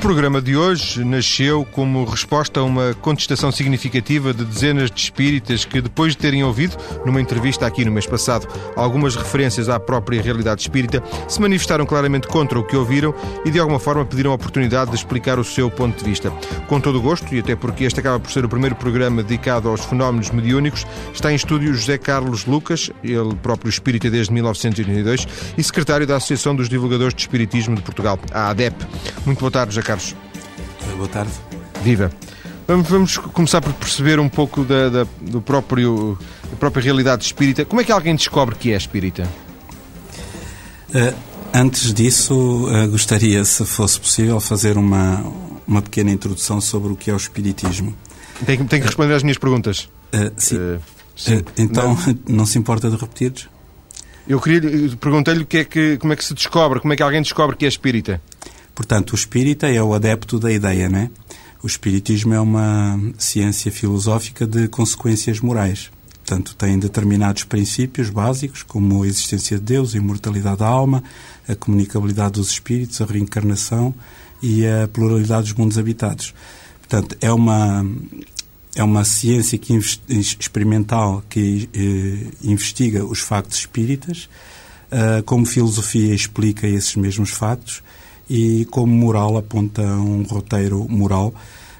programa de hoje nasceu como resposta a uma contestação significativa de dezenas de espíritas que, depois de terem ouvido, numa entrevista aqui no mês passado, algumas referências à própria realidade espírita, se manifestaram claramente contra o que ouviram e, de alguma forma, pediram a oportunidade de explicar o seu ponto de vista. Com todo o gosto, e até porque este acaba por ser o primeiro programa dedicado aos fenómenos mediúnicos, está em estúdio José Carlos Lucas, ele próprio espírita desde 1982 e secretário da Associação dos Divulgadores de Espiritismo de Portugal, a ADEP. Muito boa tarde, José Carlos. Boa tarde. Viva. Vamos, vamos começar por perceber um pouco da, da, do próprio, da própria realidade espírita. Como é que alguém descobre que é espírita? Uh, antes disso, uh, gostaria, se fosse possível, fazer uma, uma pequena introdução sobre o que é o espiritismo. Tem, tem que responder às minhas perguntas. Uh, sim. sim. então, não. não se importa de repetir? Eu queria perguntei-lhe que é que, como é que se descobre, como é que alguém descobre que é espírita. Portanto, o espírita é o adepto da ideia, né? O espiritismo é uma ciência filosófica de consequências morais. Portanto, tem determinados princípios básicos, como a existência de Deus, a imortalidade da alma, a comunicabilidade dos espíritos, a reencarnação e a pluralidade dos mundos habitados. Portanto, é uma é uma ciência que experimental que eh, investiga os factos espíritas, uh, como filosofia explica esses mesmos factos e como moral aponta um roteiro moral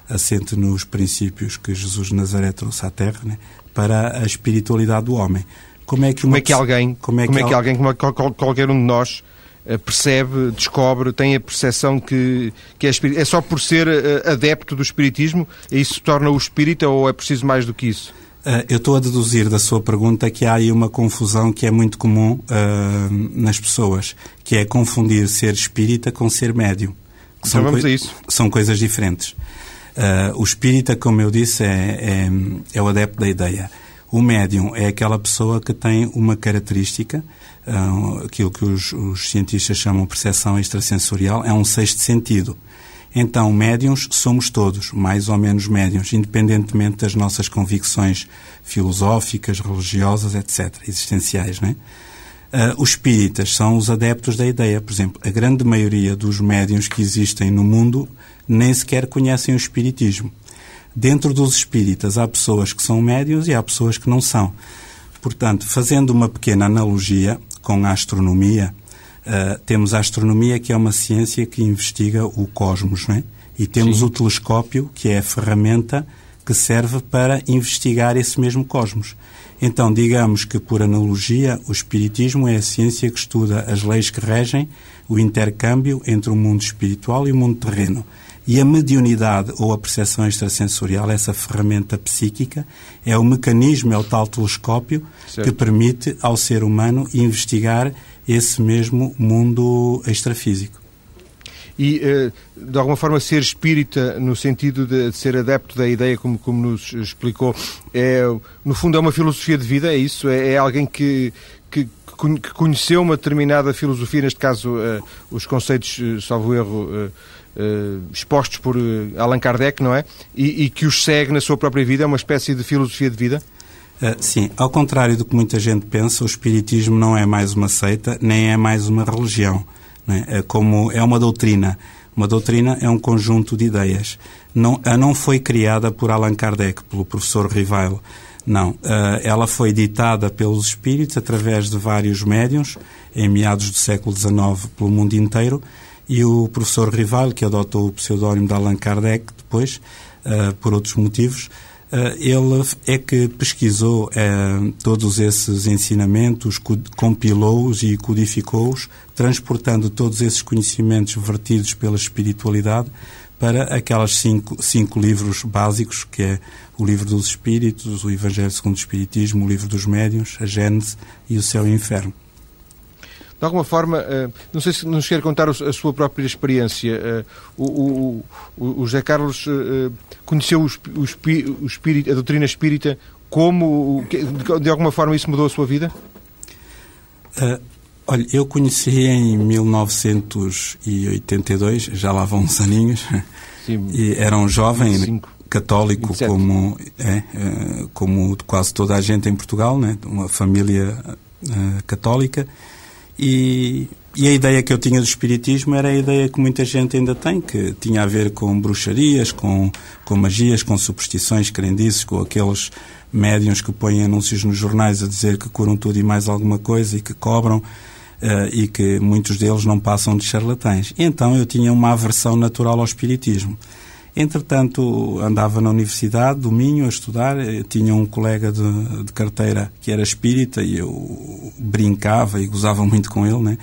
assente nos princípios que Jesus de Nazaré trouxe à Terra né, para a espiritualidade do homem. Como é que, como é que alguém, como é que, como é que alguém, como é qualquer um de nós eh, percebe, descobre, tem a percepção que, que é? É só por ser eh, adepto do espiritismo e isso torna o espírita ou é preciso mais do que isso? Uh, eu estou a deduzir da sua pergunta que há aí uma confusão que é muito comum uh, nas pessoas, que é confundir ser espírita com ser médium. Que então vamos a isso. São coisas diferentes. Uh, o espírita, como eu disse, é, é, é, o adepto da ideia. O médium é aquela pessoa que tem uma característica, aquilo que os, os cientistas chamam de percepção extrasensorial, é um sexto sentido. Então, médiums somos todos, mais ou menos médiums, independentemente das nossas convicções filosóficas, religiosas, etc., existenciais, não é? Uh, os espíritas são os adeptos da ideia. Por exemplo, a grande maioria dos médiums que existem no mundo nem sequer conhecem o espiritismo. Dentro dos espíritas há pessoas que são médiums e há pessoas que não são. Portanto, fazendo uma pequena analogia com a astronomia, Uh, temos a astronomia, que é uma ciência que investiga o cosmos, não é? E temos Sim. o telescópio, que é a ferramenta que serve para investigar esse mesmo cosmos. Então, digamos que, por analogia, o Espiritismo é a ciência que estuda as leis que regem o intercâmbio entre o mundo espiritual e o mundo terreno. E a mediunidade ou a percepção extrasensorial, essa ferramenta psíquica, é o mecanismo, é o tal telescópio certo. que permite ao ser humano investigar esse mesmo mundo extrafísico. E, eh, de alguma forma, ser espírita, no sentido de ser adepto da ideia, como, como nos explicou, é, no fundo é uma filosofia de vida, é isso? É, é alguém que, que, que, conheceu uma determinada filosofia, neste caso, uh, os conceitos, uh, salvo erro, expostos por Allan Kardec, não é? E, e que os segue na sua própria vida, é uma espécie de filosofia de vida? Uh, sim, ao contrário do que muita gente pensa, o Espiritismo não é mais uma seita, nem é mais uma religião. É? é? como é uma doutrina. Uma doutrina é um conjunto de ideias. Não, a não foi criada por Allan Kardec, pelo professor Rivail. Não. Uh, ela foi ditada pelos espíritos através de vários médiums, em meados do século XIX, pelo mundo inteiro, e o professor Rivail, que adotou o pseudónimo de Allan Kardec depois, uh, por outros motivos, ele é que pesquisou eh, todos esses ensinamentos, compilou-os e codificou-os, transportando todos esses conhecimentos vertidos pela espiritualidade para aquelas cinco, cinco livros básicos, que é o Livro dos Espíritos, o Evangelho segundo o Espiritismo, o Livro dos Médiuns, a Gênese e o Céu e o Inferno. De alguma forma, eh, não sei se nos quer contar a sua própria experiência. Eh, o, o, o José Carlos eh, conheceu o, espírito, a doutrina espírita como, de alguma forma, isso mudou a sua vida? Uh, olha, eu conheci em 1982, já lá vão uns aninhos, Sim, e era um jovem 25, católico 27. como, é, como quase toda a gente em Portugal, né? uma família uh, católica, e e a ideia que eu tinha do espiritismo era a ideia que muita gente ainda tem, que tinha a ver com bruxarias, com, com magias, com superstições, crendices, com aqueles médiums que põem anúncios nos jornais a dizer que curam tudo e mais alguma coisa e que cobram uh, e que muitos deles não passam de charlatães. Então eu tinha uma aversão natural ao espiritismo. Entretanto, andava na Universidade do Minho a estudar, eh, tinha um colega de, de carteira que era espírita e eu brincava e gozava muito com ele, né?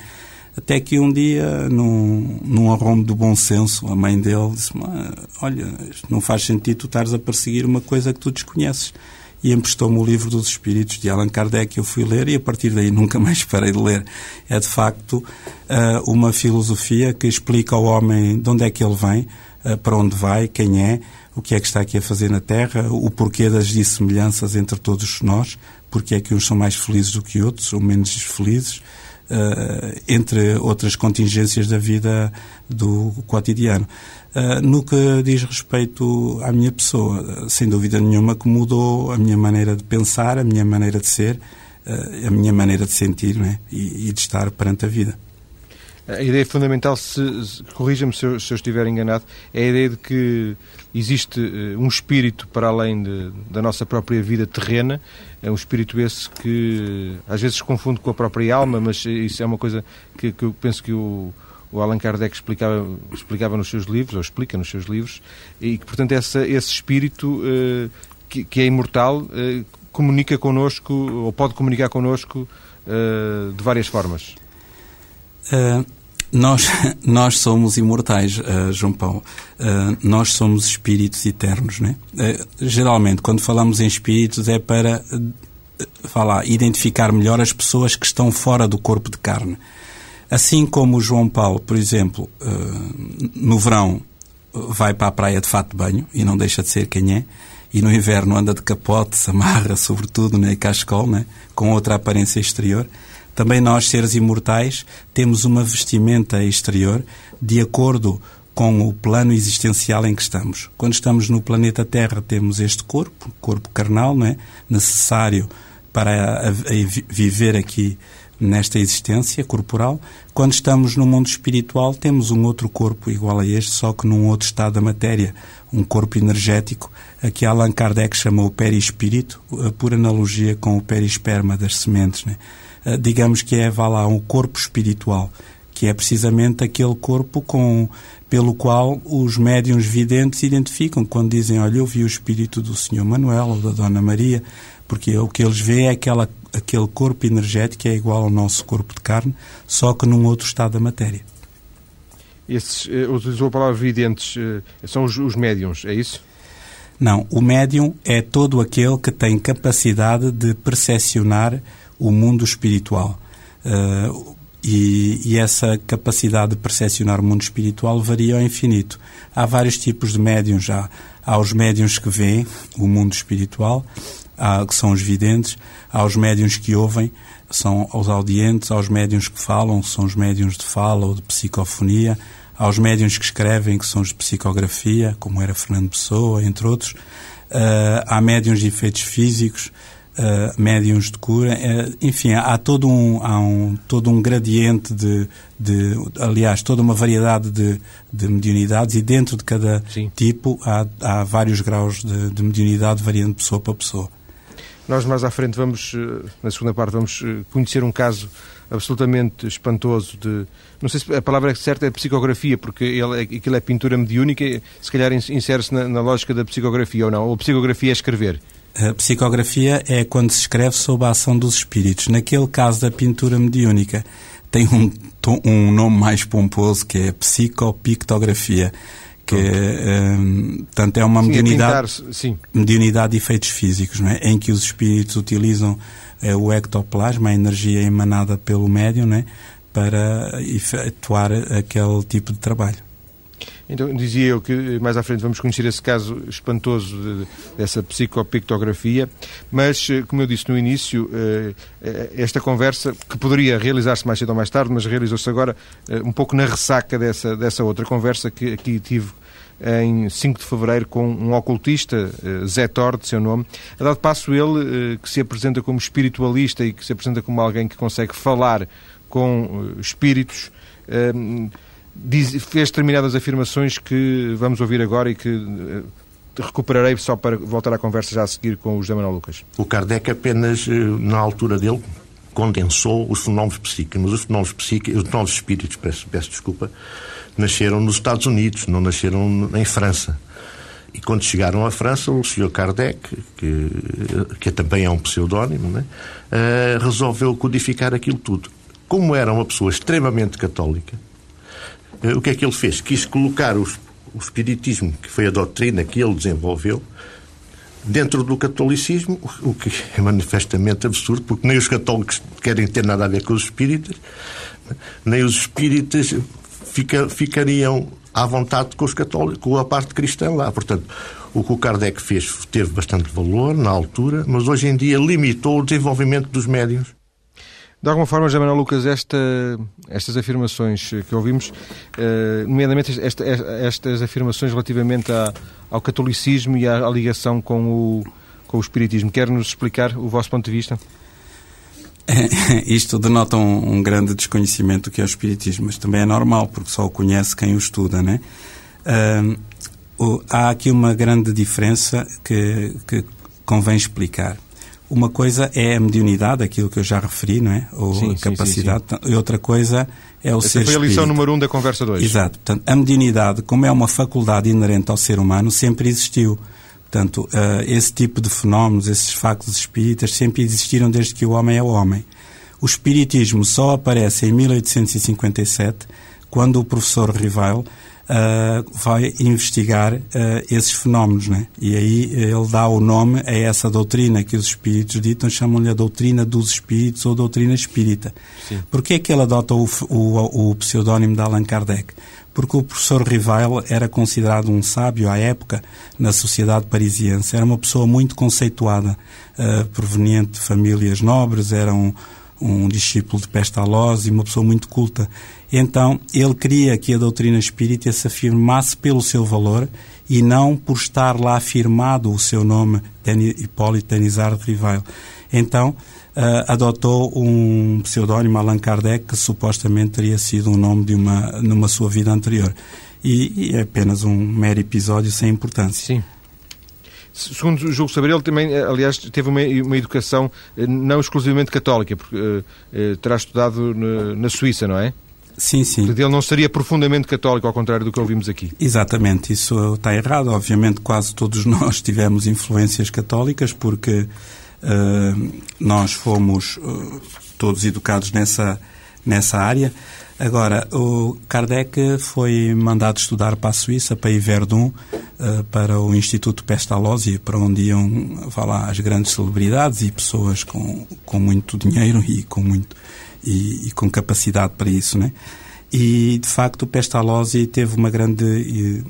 Até que um dia, num, num arromo do bom senso, a mãe dele disse olha, não faz sentido tu estares a perseguir uma coisa que tu desconheces. E emprestou-me o livro dos Espíritos de Allan Kardec, eu fui ler e a partir daí nunca mais parei de ler. É de facto eh, uma filosofia que explica ao homem de onde é que ele vem, para onde vai, quem é, o que é que está aqui a fazer na Terra, o porquê das dissemelhanças entre todos nós, porque é que uns são mais felizes do que outros ou menos felizes, uh, entre outras contingências da vida do cotidiano. Uh, no que diz respeito à minha pessoa, sem dúvida nenhuma que mudou a minha maneira de pensar, a minha maneira de ser, a minha maneira de sentir né? e, e de estar perante a vida. A ideia fundamental, se, corrija-me se, eu, se eu estiver enganado, é a ideia de que existe uh, um espírito para além de, da nossa própria vida terrena, é um espírito esse que uh, às vezes se confunde com a própria alma, mas isso é uma coisa que, que eu penso que o, o Allan Kardec explicava, explicava nos seus livros, ou explica nos seus livros, e que, portanto, essa, esse espírito uh, que, que, é imortal comunica connosco, ou pode comunicar connosco de várias formas. Uh, nós, nós somos imortais, uh, João Paulo. Uh, nós somos espíritos eternos, né? Uh, geralmente, quando falamos em espíritos, é para falar, identificar melhor as pessoas que estão fora do corpo de carne. Assim como o João Paulo, por exemplo, no verão vai para a praia de fato de banho e não deixa de ser quem é, e no inverno anda de capote, se amarra, sobretudo, né, cascol, né, com outra aparência exterior. Também nós, seres imortais, temos uma vestimenta exterior de acordo com o plano existencial em que estamos. Quando estamos no planeta Terra, temos este corpo, corpo carnal, não é? necessário para a, a viver aqui nesta existência corporal. Quando estamos no mundo espiritual, temos um outro corpo igual a este, só que num outro estado da matéria, um corpo energético, a que Allan Kardec chamou perispírito, por analogia com o perisperma das sementes. Né? Eh, digamos que é, vá lá, um corpo espiritual, que é precisamente aquele corpo com, pelo qual os médiuns videntes identificam quando dizem, olha, eu vi o espírito do Senhor Manuel ou da Dona Maria, porque o que eles veem é aquela, aquele corpo energético que é igual ao nosso corpo de carne, só que num outro estado da matéria. Esses, eh, utilizou a palavra videntes, eh, são os, os médiums, é isso? Não, o médium é todo aquele que tem capacidade de percepcionar o mundo espiritual. Uh, e, e, essa capacidade de percepcionar o mundo espiritual varia ao infinito. Há vários tipos de médiums. Há, há os médiums que veem o mundo espiritual, há, que são os videntes, há os médiums que ouvem, são os audientes, há os médiums que falam, que são os médiums de fala ou de psicofonia, há os médiums que escrevem, que são os de psicografia, como era Fernando Pessoa, entre outros. Uh, há médiums de efeitos físicos, uh, médiums de cura, uh, enfim, há todo um, há um, todo um gradiente de, de, aliás, toda uma variedade de, de mediunidades e dentro de cada Sim. tipo há, há vários graus de, de mediunidade variando de pessoa para pessoa. Nós mais à frente vamos, eh, na segunda parte, vamos conhecer um caso absolutamente espantoso de. Não sei se a palavra certa é psicografia, porque ele, aquilo é pintura mediúnica, se calhar insere-se na, na, lógica da psicografia ou não. Ou psicografia é escrever. A psicografia é quando se escreve sob a ação dos espíritos. Naquele caso da pintura mediúnica, tem um, um nome mais pomposo que é psicopictografia que um, portanto é uma sim, mediunidade, pintar, mediunidade de efeitos físicos, não é? em que os espíritos utilizam é, o ectoplasma, a energia emanada pelo médium, não é? para efetuar aquele tipo de trabalho. Então, dizia eu que mais à frente vamos conhecer esse caso espantoso de, dessa psicopictografia, mas, eh, como eu disse no início, eh, eh, esta conversa, que poderia realizar-se mais cedo ou mais tarde, mas realizou-se agora um pouco na ressaca dessa, dessa outra conversa que aqui tive em 5 de fevereiro com um ocultista, Zé Thor, de seu nome. A dado passo ele, que se apresenta como espiritualista e que se apresenta como alguém que consegue falar com espíritos. Diz, fez determinadas afirmações que vamos ouvir agora e que recuperarei só para voltar à conversa já a seguir com o José Manuel Lucas. O Kardec apenas, na altura dele, condensou os fenómenos psíquicos, os fenómenos psíquicos, os fenómenos espíritos, peço, peço desculpa, nasceram nos Estados Unidos, não nasceram em França. E quando chegaram à França, o Sr. Kardec, que, que também é um pseudónimo, né, uh, resolveu codificar aquilo tudo. Como era uma pessoa extremamente católica, o que é que ele fez? Quis colocar os, o Espiritismo, que foi a doutrina que ele desenvolveu, dentro do catolicismo, o que é manifestamente absurdo, porque nem os católicos querem ter nada a ver com os espíritas, nem os espíritas fica, ficariam à vontade com os católicos, com a parte cristã lá. Portanto, o que o Kardec fez teve bastante valor na altura, mas hoje em dia limitou o desenvolvimento dos médios. De alguma forma, José Manuel Lucas, esta, estas afirmações que ouvimos, eh, nomeadamente esta, estas afirmações relativamente ao catolicismo e à, à ligação com o, com o espiritismo, quer-nos explicar o vosso ponto de vista? Isto denota um, um, grande desconhecimento do que é o Espiritismo, mas também é normal, porque só o conhece quem o estuda, né? Uh, há aqui uma grande diferença que, que convém explicar. Uma coisa é a mediunidade, aquilo que eu já referi, não é? Ou sim, a capacidade. Sim, sim, e outra coisa é o Essa ser foi a lição número um da conversa 2. Exato. Portanto, a mediunidade, como é uma faculdade inerente ao ser humano, sempre existiu. Portanto, uh, esse tipo de fenómenos, esses factos espíritas, sempre existiram desde que o homem é o homem. O espiritismo só aparece em 1857, quando o professor Rival uh, vai investigar uh, esses fenómenos. Né? E aí ele dá o nome a essa doutrina que os espíritos ditam, chamam-lhe a doutrina dos espíritos ou doutrina espírita. Por que é que ele adota o, o, o pseudónimo de Allan Kardec? porque o professor Rivail era considerado um sábio à época na sociedade parisiense. Era uma pessoa muito conceituada, uh, proveniente de famílias nobres, era um, um discípulo de Pestalozzi, uma pessoa muito culta. Então, ele queria que a doutrina espírita se afirmasse pelo seu valor e não por estar lá afirmado o seu nome, Hipólito Denizar de Rivail. Então, uh, adotou um pseudónimo, Allan Kardec, que supostamente teria sido um nome de uma, numa sua vida anterior. E, e é apenas um mero episódio sem importância. Sim. Segundo julgo saber, ele também, eh, aliás, teve uma, uma educação eh, não exclusivamente católica, porque uh, terá estudado na, na Suíça, não é? Sim, sim. Portanto, ele não seria profundamente católico, ao contrário do que ouvimos aqui. Exatamente, isso está errado. Obviamente, quase todos nós tivemos influências católicas, porque uh, nós fomos uh, todos educados nessa, nessa área. Agora, o Kardec foi mandado estudar para a Suíça, para Yverdon, uh, para o Instituto Pestalozzi, para onde iam lá, as grandes celebridades e pessoas com, com muito dinheiro e com, muito, e, e com capacidade para isso. Né? E, de facto, o Pestalozzi teve uma grande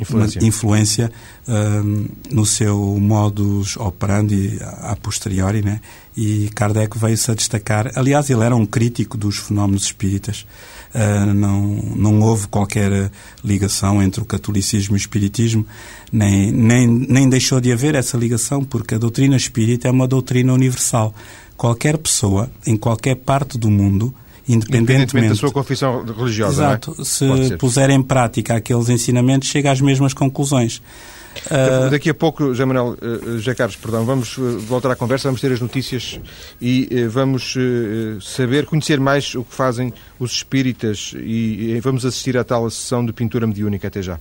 influência, influência um, no seu modus operandi a posteriori, né? E Kardec veio-se a destacar. Aliás, ele era um crítico dos fenómenos espíritas. Uh, não, não houve qualquer ligação entre o catolicismo e o espiritismo, nem, nem, nem deixou de haver essa ligação, porque a doutrina espírita é uma doutrina universal. Qualquer pessoa, em qualquer parte do mundo, independentemente, independentemente da sua confissão religiosa. Exato. É? Se puser em prática aqueles ensinamentos, chega às mesmas conclusões. Uh... Daqui a pouco, José Manuel, uh, José Carlos, perdão, vamos uh, voltar à conversa, vamos ter as notícias e uh, vamos saber, conhecer mais o que fazem os espíritas e vamos assistir à tal sessão de pintura mediúnica. Até já.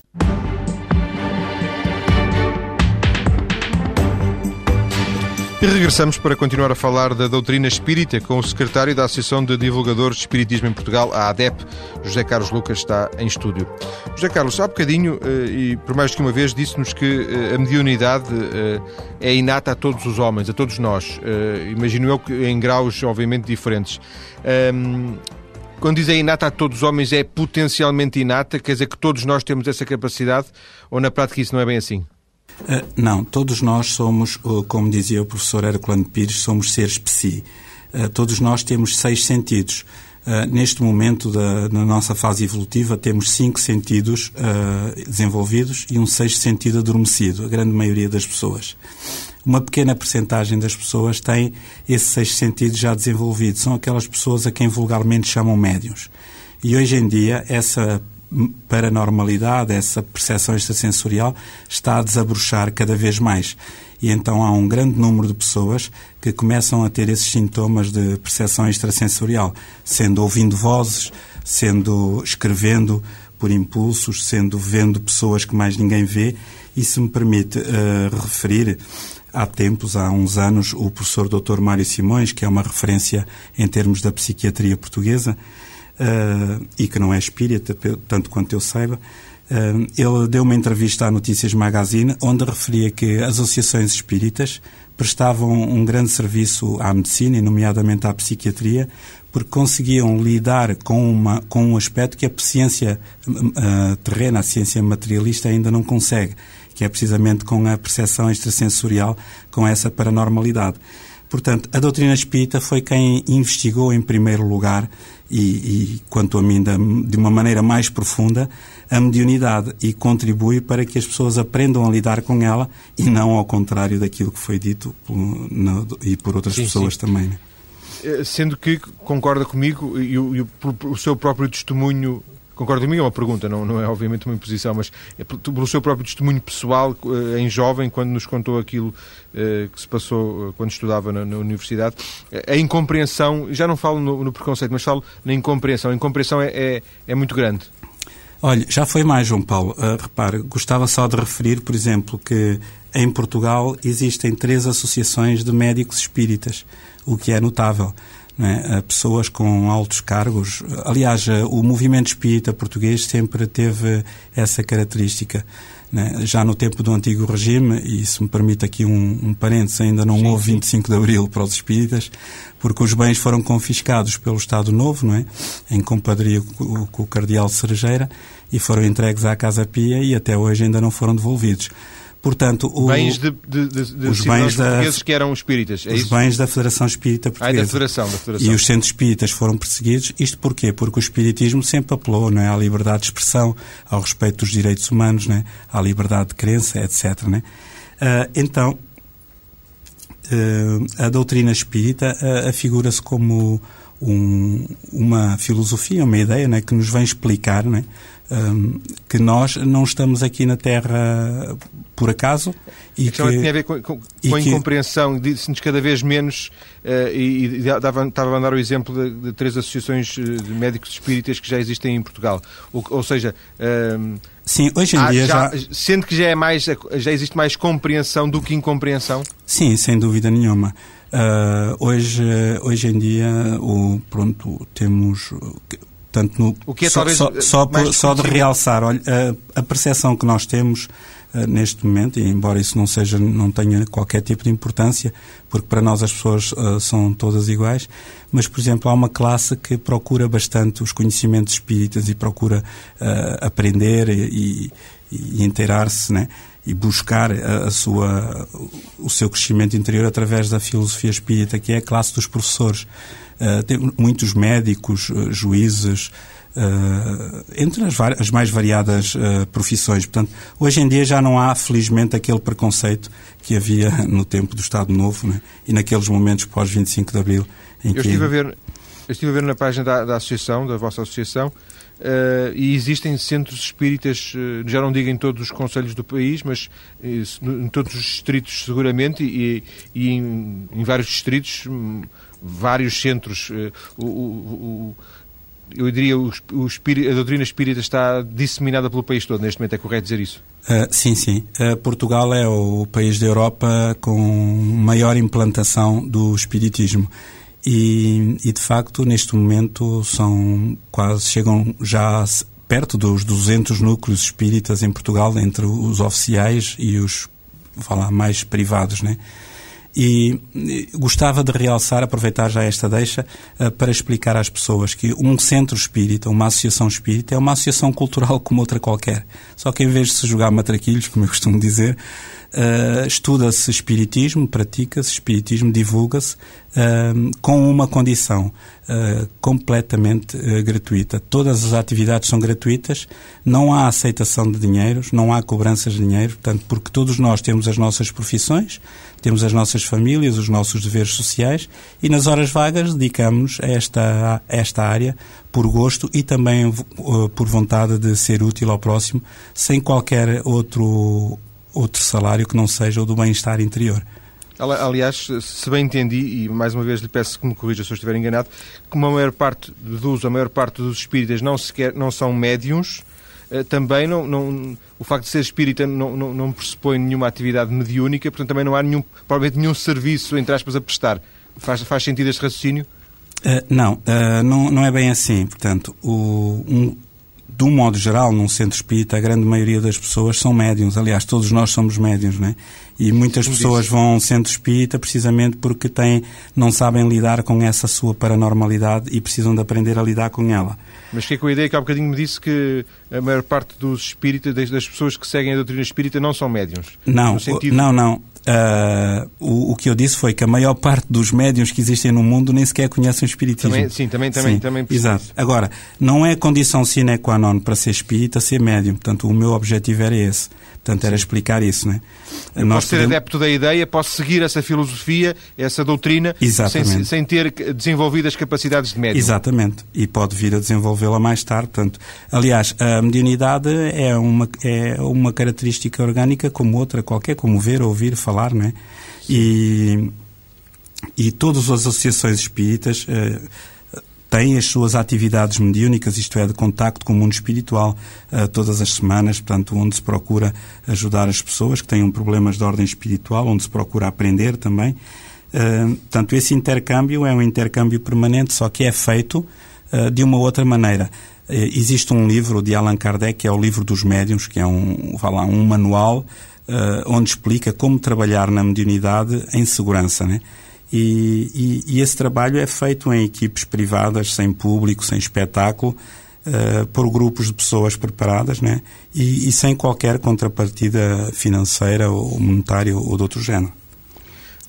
E regressamos para continuar a falar da doutrina espírita com o secretário da Associação de Divulgadores de Espiritismo em Portugal, a ADEP, José Carlos Lucas, está em estúdio. José Carlos, há bocadinho, eh, e por mais que uma vez, disse-nos que eh, a mediunidade eh, é inata a todos os homens, a todos nós. Imagino eu que em graus, obviamente, diferentes. Quando diz é inata a todos os homens, é potencialmente inata? Quer dizer que todos nós temos essa capacidade? Ou na prática isso não é bem assim? Uh, não, todos nós somos, como dizia o professor Herculano Pires, somos seres psi. Uh, todos nós temos seis sentidos. Neste momento da, na nossa fase evolutiva temos cinco sentidos desenvolvidos e um sexto sentido adormecido, a grande maioria das pessoas. uma pequena percentagem das pessoas tem esse sexto sentido já desenvolvido. São aquelas pessoas a quem vulgarmente chamam médiums. E hoje em dia, essa paranormalidade, essa percepção extrasensorial, está a desabrochar cada vez mais. E então há um grande número de pessoas que começam a ter esses sintomas de percepção extrasensorial, sendo ouvindo vozes, sendo escrevendo por impulsos, sendo vendo pessoas que mais ninguém vê. E se me permite uh, referir, há tempos, há uns anos, o professor Dr. Mário Simões, que é uma referência em termos da psiquiatria portuguesa, uh, e que não é espírita, tanto quanto eu saiba, uh, ele deu uma entrevista à Notícias Magazine onde referia que as associações espíritas prestavam um grande serviço à medicina, e nomeadamente à psiquiatria, porque conseguiam lidar com, uma, com um aspecto que a ciência uh, terrena, a ciência materialista ainda não consegue, que é precisamente com a percepção extrasensorial, com essa paranormalidade. Portanto, a doutrina espírita foi quem investigou em primeiro lugar e, e quanto a mim, de uma maneira mais profunda, a mediunidade e contribui para que as pessoas aprendam a lidar com ela e não ao contrário daquilo que foi dito por, no, e por outras sim, pessoas sim. também. Né? Eh, sendo que concorda comigo e o, e o, o seu próprio testemunho Concorda comigo? É uma pergunta, não, não é obviamente uma imposição, mas é pelo seu próprio testemunho pessoal, eh, em jovem, quando nos contou aquilo eh, que se passou quando estudava na, na, universidade, a incompreensão, já não falo no, no, preconceito, mas falo na incompreensão. A incompreensão é, é, é muito grande. Olha, já foi mais, João Paulo. Uh, repare, gostava só de referir, por exemplo, que em Portugal existem três associações de médicos espíritas, o que é notável né, pessoas com altos cargos. Aliás, o movimento espírita português sempre teve essa característica. Né? Já no tempo do antigo regime, e se me permite aqui um, um parênteses, ainda não sim, houve sim. 25 de Abril para os espíritas, porque os bens foram confiscados pelo Estado Novo, não é? em compadria com, com o Cardeal Cerejeira, e foram entregues à Casa Pia e até hoje ainda não foram devolvidos. Portanto, o, bens de, de, de, os bens da, que eram espíritas, é Os isso? bens da Federação Espírita Portuguesa. Ah, da Federação, da Federação. E os centros espíritas foram perseguidos. Isto porquê? Porque o espiritismo sempre apelou não é, à liberdade de expressão, ao respeito dos direitos humanos, não é, à liberdade de crença, etc. Não é? Uh, então, uh, a doutrina espírita uh, afigura-se como um, uma filosofia, uma ideia não é, que nos vem explicar não é, um, que nós não estamos aqui na Terra por acaso. E a que, tinha a ver com, com, com a incompreensão, disse-nos cada vez menos, uh, e, e dava, estava a dar o exemplo de, de, três associações eh, de médicos espíritas que já existem em Portugal. Ou, ou seja, um, Sim, hoje em dia já, já, Sendo que já, é mais, já existe mais compreensão do que incompreensão? Sim, sem dúvida nenhuma. Uh, hoje, hoje em dia, o, pronto, temos tanto no, o que é só, talvez só, só, por, só de realçar, olha, a, a percepção que nós temos uh, neste momento, e embora isso não seja, não tenha qualquer tipo de importância, porque para nós as pessoas uh, são todas iguais, mas, por exemplo, há uma classe que procura bastante os conhecimentos espíritas e procura uh, aprender e, e, e inteirar-se, né? e buscar a, a, sua, o seu crescimento interior através da filosofia espírita, que é a classe dos professores. Uh, tem muitos médicos, uh, juízes, uh, entre as, as, mais variadas profissões. Portanto, hoje em dia já não há, felizmente, aquele preconceito que havia no tempo do Estado Novo né? e naqueles momentos pós-25 de Abril. Eu, que... estive a ver, eu estive a ver na página da, da associação, da vossa associação, Uh, e existem centros espíritas, uh, já não digo em todos os conselhos do país, mas uh, em todos os distritos seguramente e, e em, em, vários distritos hum, vários centros. Eh, o, o, o, eu diria a doutrina espírita está disseminada pelo país todo. Neste momento é correto dizer isso? Uh, sim, sim. Uh, Portugal é o país da Europa com maior implantação do espiritismo. E, e, de facto, neste momento, são quase, chegam já perto dos 200 núcleos espíritas em Portugal, entre os oficiais e os, lá, mais privados, né? E gostava de realçar, aproveitar já esta deixa, uh, para explicar às pessoas que um centro espírita, uma associação espírita, é uma associação cultural como outra qualquer. Só que em vez de se jogar matraquilhos, como eu costumo dizer, uh, estuda-se espiritismo, pratica-se espiritismo, divulga-se, uh, com uma condição. Uh, completamente uh, gratuita. Todas as atividades são gratuitas, não há aceitação de dinheiros, não há cobranças de dinheiro, portanto, porque todos nós temos as nossas profissões, temos as nossas famílias, os nossos deveres sociais e nas horas vagas dedicamos a esta, a esta área por gosto e também uh, por vontade de ser útil ao próximo, sem qualquer outro, outro salário que não seja o do bem-estar interior. Aliás, se bem entendi, e mais uma vez lhe peço que me corrija se eu estiver enganado, que a maior parte dos, a maior parte dos espíritas não, sequer, não são médiums, eh, também não, não, o facto de ser espírita não, não, não pressupõe nenhuma atividade mediúnica, portanto também não há nenhum, provavelmente nenhum serviço, entre aspas, a prestar. Faz, faz sentido este raciocínio? Uh, não, uh, não, não é bem assim. Portanto, o, um, de um modo geral, num centro espírita, a grande maioria das pessoas são médiums. Aliás, todos nós somos médiums, não é? E muitas pessoas vão a um centro espírita precisamente porque têm, não sabem lidar com essa sua paranormalidade e precisam de aprender a lidar com ela. Mas fiquei com a ideia que há bocadinho me disse que a maior parte dos espíritas, das pessoas que seguem a doutrina espírita, não são médiums. Não, sentido... não, não. Uh, o, o, que eu disse foi que a maior parte dos médiums que existem no mundo nem sequer conhecem o espiritismo. Também, sim, também, também, sim, também Exato. Agora, não é condição sine qua non para ser espírita ser médium. Portanto, o meu objetivo era esse. Portanto, era explicar isso, não é? Eu Nós posso ser podemos... adepto da ideia, posso seguir essa filosofia, essa doutrina, sem, sem, ter desenvolvido as capacidades de médium. Exatamente. E pode vir a desenvolvê-la mais tarde. Portanto, aliás, a mediunidade é uma, é uma característica orgânica como outra qualquer, como ver, ouvir, falar, não é? E, e todas as associações espíritas... Uh, têm as suas atividades mediúnicas, isto é, de contacto com o mundo espiritual, uh, todas as semanas, portanto, onde se procura ajudar as pessoas que tenham problemas de ordem espiritual, onde se procura aprender também. Uh, portanto, esse intercâmbio é um intercâmbio permanente, só que é feito uh, de uma outra maneira. existe um livro de Allan Kardec, que é o livro dos médiums, que é um, lá, um manual onde explica como trabalhar na mediunidade em segurança, né? E, e, e, esse trabalho é feito em equipes privadas, sem público, sem espetáculo, uh, por grupos de pessoas preparadas, né? E, e, sem qualquer contrapartida financeira ou monetária ou de outro género.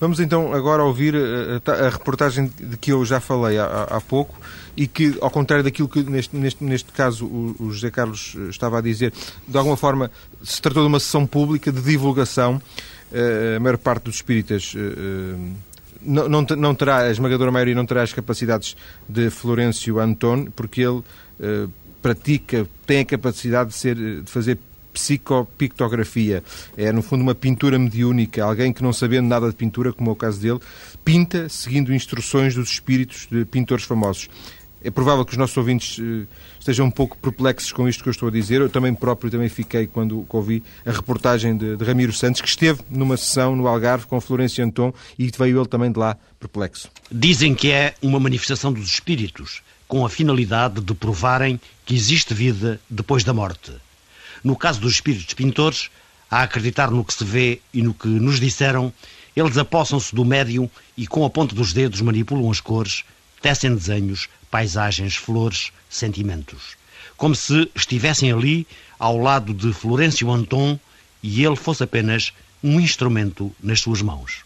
Vamos então agora ouvir a, eh, a, a reportagem de que eu já falei há, há, pouco e que, ao contrário daquilo que neste, neste, neste caso o, o José Carlos eh, estava a dizer, de alguma forma se tratou de uma sessão pública de divulgação. Uh, a maior parte dos espíritas uh, não, não, não terá, a esmagadora maioria não terá as capacidades de Florencio Anton, porque ele uh, pratica, tem a capacidade de, ser, de fazer psicopictografia. É, no fundo, uma pintura mediúnica. Alguém que, não sabendo nada de pintura, como é o caso dele, pinta seguindo instruções dos espíritos de pintores famosos. É provável que os nossos ouvintes uh, estejam um pouco perplexos com isto que eu estou a dizer. Eu também próprio também fiquei quando ouvi a reportagem de, de Ramiro Santos, que esteve numa sessão no Algarve com Florencio Anton e veio ele também de lá perplexo. Dizem que é uma manifestação dos espíritos, com a finalidade de provarem que existe vida depois da morte. No caso dos espíritos pintores, a acreditar no que se vê e no que nos disseram, eles apossam-se do médium e com a ponta dos dedos manipulam as cores, tecem desenhos, paisagens, flores, sentimentos. Como se estivessem ali ao lado de Florencio Anton e ele fosse apenas um instrumento nas suas mãos.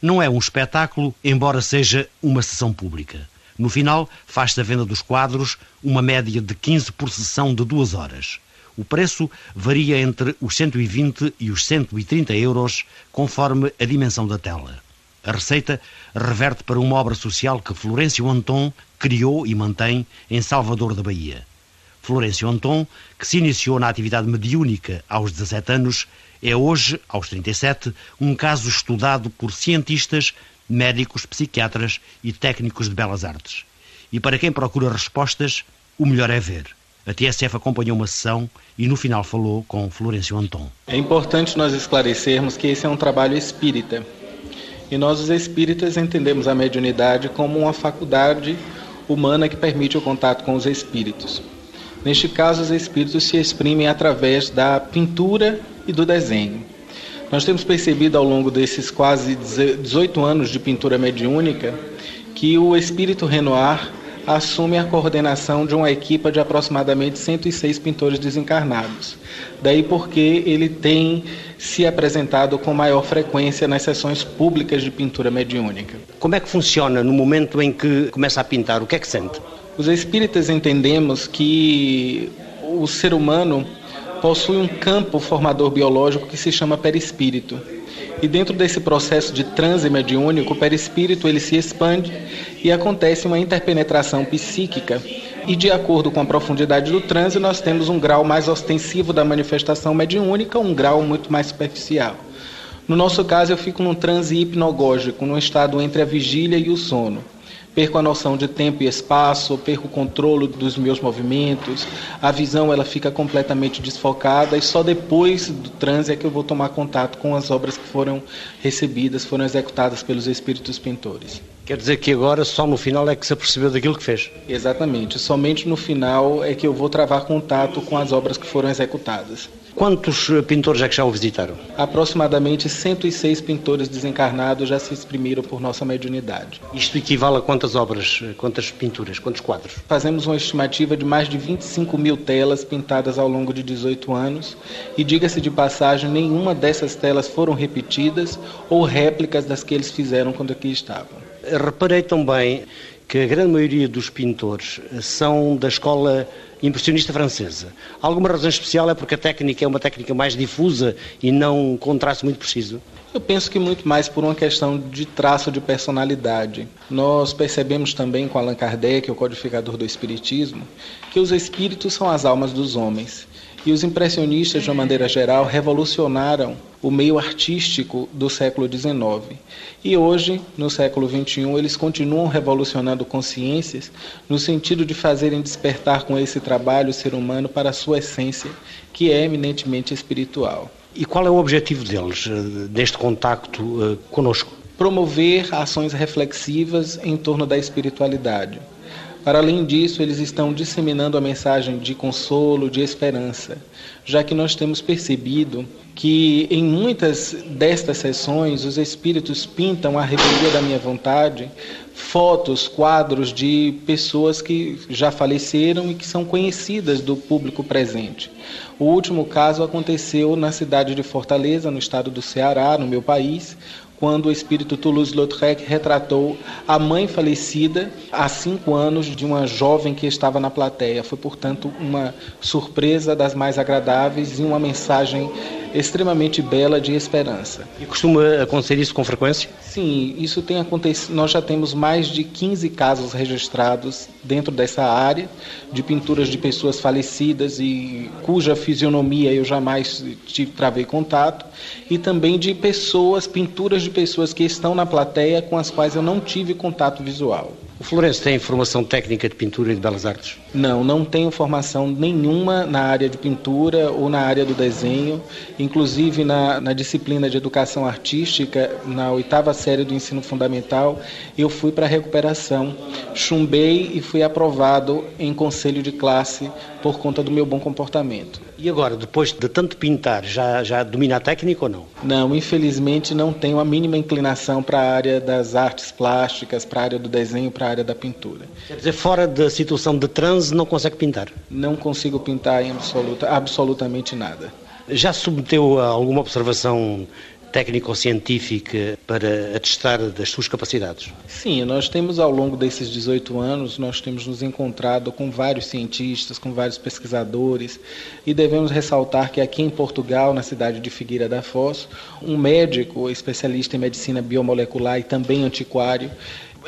Não é um espetáculo, embora seja uma sessão pública. No final, faz-se a venda dos quadros uma média de 15 por sessão de duas horas. O preço varia entre os 120 e os 130 euros, conforme a dimensão da tela. A receita reverte para uma obra social que Florencio Anton criou e mantém em Salvador da Bahia. Florencio Anton, que se iniciou na atividade mediúnica aos 17 anos, é hoje, aos 37, um caso estudado por cientistas, médicos, psiquiatras e técnicos de belas artes. E para quem procura respostas, o melhor é ver. A TSF acompanhou uma sessão e no final falou com Florencio Anton. É importante nós esclarecermos que esse é um trabalho espírita e nós, os espíritas, entendemos a mediunidade como uma faculdade humana que permite o contato com os espíritos. Neste caso, os espíritos se exprimem através da pintura e do desenho. Nós temos percebido ao longo desses quase 18 anos de pintura mediúnica que o espírito Renoir assume a coordenação de uma equipa de aproximadamente 106 pintores desencarnados. Daí porque ele tem se apresentado com maior frequência nas sessões públicas de pintura mediúnica. Como é que funciona no momento em que começa a pintar? O que é que sente? Os espíritas entendemos que o ser humano possui um campo formador biológico que se chama perispírito. E dentro desse processo de transe mediúnico, o perispírito ele se expande e acontece uma interpenetração psíquica. E de acordo com a profundidade do transe, nós temos um grau mais ostensivo da manifestação mediúnica, um grau muito mais superficial. No nosso caso, eu fico num transe hipnogógico, num estado entre a vigília e o sono perco a noção de tempo e espaço, perco o controle dos meus movimentos, a visão ela fica completamente desfocada e só depois do transe é que eu vou tomar contato com as obras que foram recebidas, foram executadas pelos espíritos pintores. Quer dizer que agora só no final é que se apercebeu daquilo que fez? Exatamente, somente no final é que eu vou travar contato com as obras que foram executadas. Quantos eh, pintores é que já o visitaram? Aproximadamente 106 pintores desencarnados já se exprimiram por nossa mediunidade. Isto equivale a quantas obras, eh, quantas pinturas, quantos quadros? Fazemos uma estimativa de mais de 25 mil telas pintadas ao longo de 18 anos e, diga-se de passagem, nenhuma dessas telas foram repetidas ou réplicas das que eles fizeram quando aqui estavam. Reparei também que a grande maioria dos pintores são da escola impressionista francesa. Alguma razão especial é porque a técnica é uma técnica mais difusa e não um traço muito preciso? Eu penso que muito mais por uma questão de traço de personalidade. Nós percebemos também com Allan Kardec, o codificador do Espiritismo, que os espíritos são as almas dos homens. E os impressionistas, de uma maneira geral, revolucionaram o meio artístico do século XIX. E hoje, no século XXI, eles continuam revolucionando consciências no sentido de fazerem despertar com esse trabalho o ser humano para a sua essência, que é eminentemente espiritual. E qual é o objetivo deles eh, neste contacto uh, conosco? Promover ações reflexivas em torno da espiritualidade para além disso, eles estão disseminando a mensagem de consolo, de esperança, já que nós temos percebido que em muitas destas sessões os espíritos pintam a rebeldia da minha vontade, fotos, quadros de pessoas que já faleceram e que são conhecidas do público presente. O último caso aconteceu na cidade de Fortaleza, no estado do Ceará, no meu país, quando o espírito Toulouse-Lautrec retratou a mãe falecida há cinco anos de uma jovem que estava na plateia. Foi, portanto, uma surpresa das mais agradáveis e uma mensagem extremamente bela de esperança. E costuma acontecer isso com frequência? Sim, isso tem acontecido. Nós já temos mais de 15 casos registrados dentro dessa área de pinturas de pessoas falecidas e cuja fisionomia eu jamais tive para ver contato, e também de pessoas, pinturas de pessoas que estão na plateia com as quais eu não tive contato visual. O Florencio tem formação técnica de pintura e de belas artes? Não, não tenho formação nenhuma na área de pintura ou na área do desenho. Inclusive na, na disciplina de educação artística, na oitava série do ensino fundamental, eu fui para recuperação. Chumbei e fui aprovado em conselho de classe por conta do meu bom comportamento. E agora, depois de tanto pintar, já, já domina a técnica ou não? Não, infelizmente não tenho a mínima inclinação para a área das artes plásticas, para a área do desenho, para a área da pintura. Quer dizer, fora da situação de transe, não consegue pintar? Não consigo pintar em absoluta, absolutamente nada. Já submeteu a alguma observação técnico-científica para atestar das suas capacidades? Sim, nós temos ao longo desses 18 anos, nós temos nos encontrado com vários cientistas, com vários pesquisadores, e devemos ressaltar que aqui em Portugal, na cidade de Figueira da Foz, um médico especialista em medicina biomolecular e também antiquário,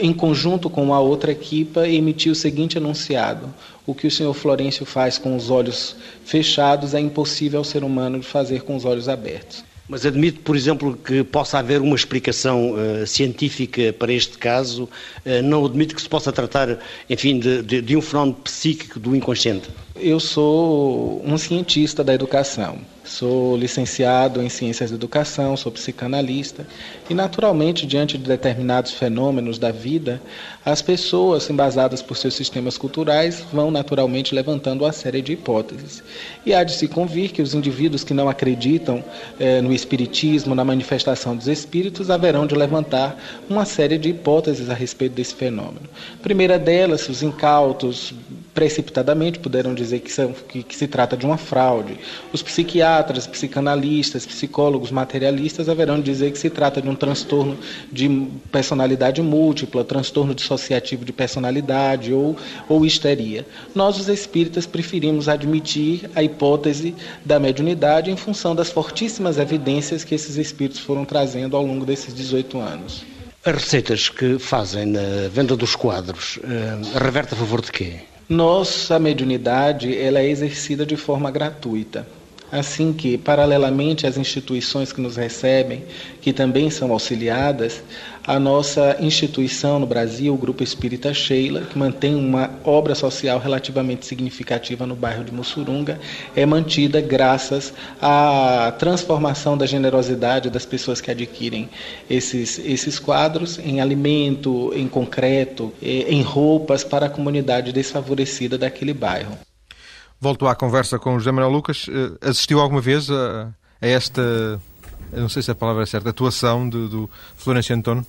em conjunto com a outra equipa, emitiu o seguinte enunciado: o que o senhor Florencio faz com os olhos fechados é impossível ao ser humano de fazer com os olhos abertos. Mas admito, por exemplo, que possa haver uma explicação uh, científica para este caso. Uh, não admito que se possa tratar, enfim, de, de, de, um fenómeno psíquico do inconsciente. Eu sou um cientista da educação. Sou licenciado em Ciências da Educação, sou psicanalista e, naturalmente, diante de determinados fenômenos da vida, as pessoas, embasadas por seus sistemas culturais, vão naturalmente levantando uma série de hipóteses. E há de se convir que os indivíduos que não acreditam eh, no espiritismo, na manifestação dos espíritos, haverão de levantar uma série de hipóteses a respeito desse fenômeno. A primeira delas, os incautos precipitadamente puderam dizer que, são, que, que se trata de uma fraude. Os psiquiatras psicanalistas, psicólogos materialistas haverão de dizer que se trata de um transtorno de personalidade múltipla, transtorno dissociativo de personalidade ou, ou histeria. Nós, os espíritas, preferimos admitir a hipótese da mediunidade em função das fortíssimas evidências que esses espíritos foram trazendo ao longo desses 18 anos. As receitas que fazem na venda dos quadros uh, reverte a favor de quê? Nossa mediunidade ela é exercida de forma gratuita. Assim que, paralelamente às instituições que nos recebem, que também são auxiliadas, a nossa instituição no Brasil, o Grupo Espírita Sheila, que mantém uma obra social relativamente significativa no bairro de Mussurunga, é mantida graças à transformação da generosidade das pessoas que adquirem esses, esses quadros em alimento, em concreto, em roupas para a comunidade desfavorecida daquele bairro. Volto à conversa com o José Manuel Lucas. Eh, assistiu alguma vez a, a esta, não sei se a palavra é certa, atuação do, do Florencio António?